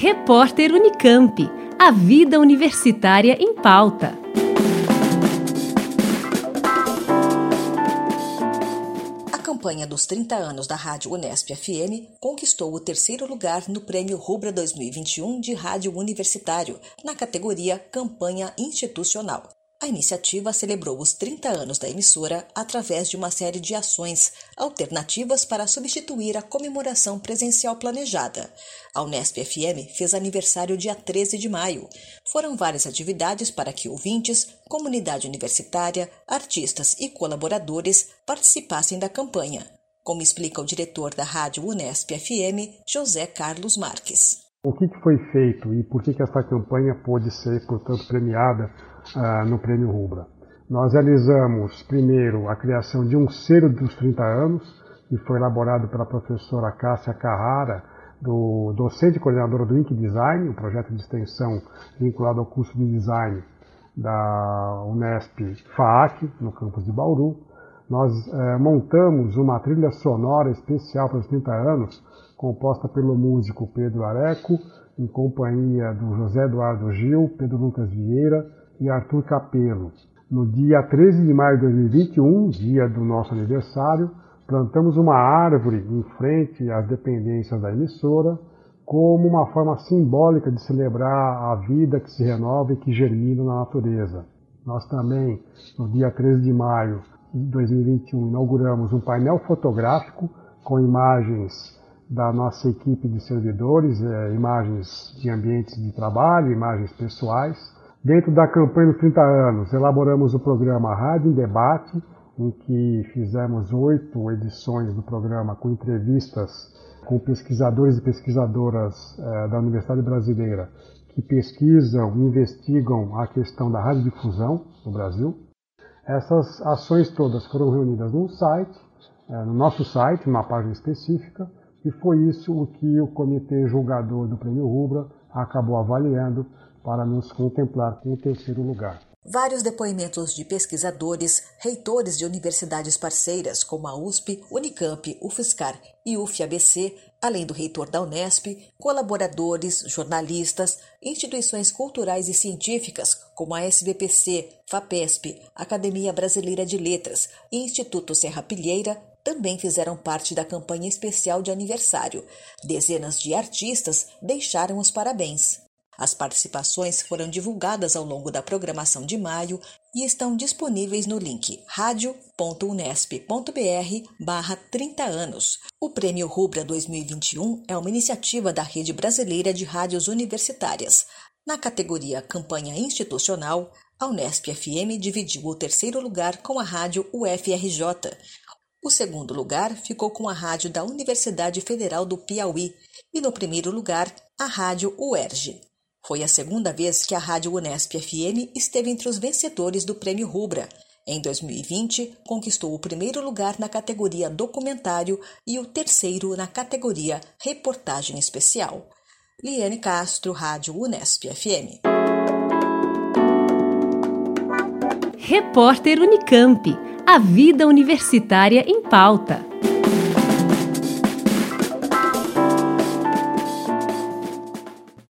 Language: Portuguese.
Repórter Unicamp. A vida universitária em pauta. A campanha dos 30 anos da Rádio Unesp FM conquistou o terceiro lugar no Prêmio Rubra 2021 de Rádio Universitário, na categoria Campanha Institucional. A iniciativa celebrou os 30 anos da emissora através de uma série de ações alternativas para substituir a comemoração presencial planejada. A Unesp FM fez aniversário dia 13 de maio. Foram várias atividades para que ouvintes, comunidade universitária, artistas e colaboradores participassem da campanha, como explica o diretor da Rádio Unesp FM, José Carlos Marques. O que foi feito e por que essa campanha pôde ser, portanto, premiada ah, no Prêmio Rubra. Nós realizamos, primeiro, a criação de um selo dos 30 anos, que foi elaborado pela professora Cássia Carrara, do docente e coordenadora do Ink Design, um projeto de extensão vinculado ao curso de design da Unesp FAAC, no campus de Bauru. Nós eh, montamos uma trilha sonora especial para os 30 anos, composta pelo músico Pedro Areco, em companhia do José Eduardo Gil, Pedro Lucas Vieira, e Arthur Capelo. No dia 13 de maio de 2021, dia do nosso aniversário, plantamos uma árvore em frente às dependências da emissora, como uma forma simbólica de celebrar a vida que se renova e que germina na natureza. Nós também, no dia 13 de maio de 2021, inauguramos um painel fotográfico com imagens da nossa equipe de servidores, eh, imagens de ambientes de trabalho, imagens pessoais, Dentro da campanha dos 30 anos, elaboramos o programa Rádio em Debate, em que fizemos oito edições do programa com entrevistas com pesquisadores e pesquisadoras eh, da Universidade Brasileira que pesquisam e investigam a questão da radiodifusão no Brasil. Essas ações todas foram reunidas num site, eh, no nosso site, numa página específica, e foi isso o que o comitê julgador do Prêmio Rubra acabou avaliando para nos contemplar com o terceiro lugar. Vários depoimentos de pesquisadores, reitores de universidades parceiras como a USP, Unicamp, UFSCar e UFABC, além do reitor da Unesp, colaboradores, jornalistas, instituições culturais e científicas como a SBPC, FAPESP, Academia Brasileira de Letras e Instituto Serra Pilheira também fizeram parte da campanha especial de aniversário. Dezenas de artistas deixaram os parabéns. As participações foram divulgadas ao longo da programação de maio e estão disponíveis no link radio.unesp.br barra 30 anos. O Prêmio Rubra 2021 é uma iniciativa da Rede Brasileira de Rádios Universitárias. Na categoria Campanha Institucional, a Unesp FM dividiu o terceiro lugar com a rádio UFRJ. O segundo lugar ficou com a rádio da Universidade Federal do Piauí e no primeiro lugar, a rádio UERJ. Foi a segunda vez que a Rádio Unesp FM esteve entre os vencedores do Prêmio Rubra. Em 2020, conquistou o primeiro lugar na categoria Documentário e o terceiro na categoria Reportagem Especial. Liane Castro, Rádio Unesp FM. Repórter Unicamp. A vida universitária em pauta.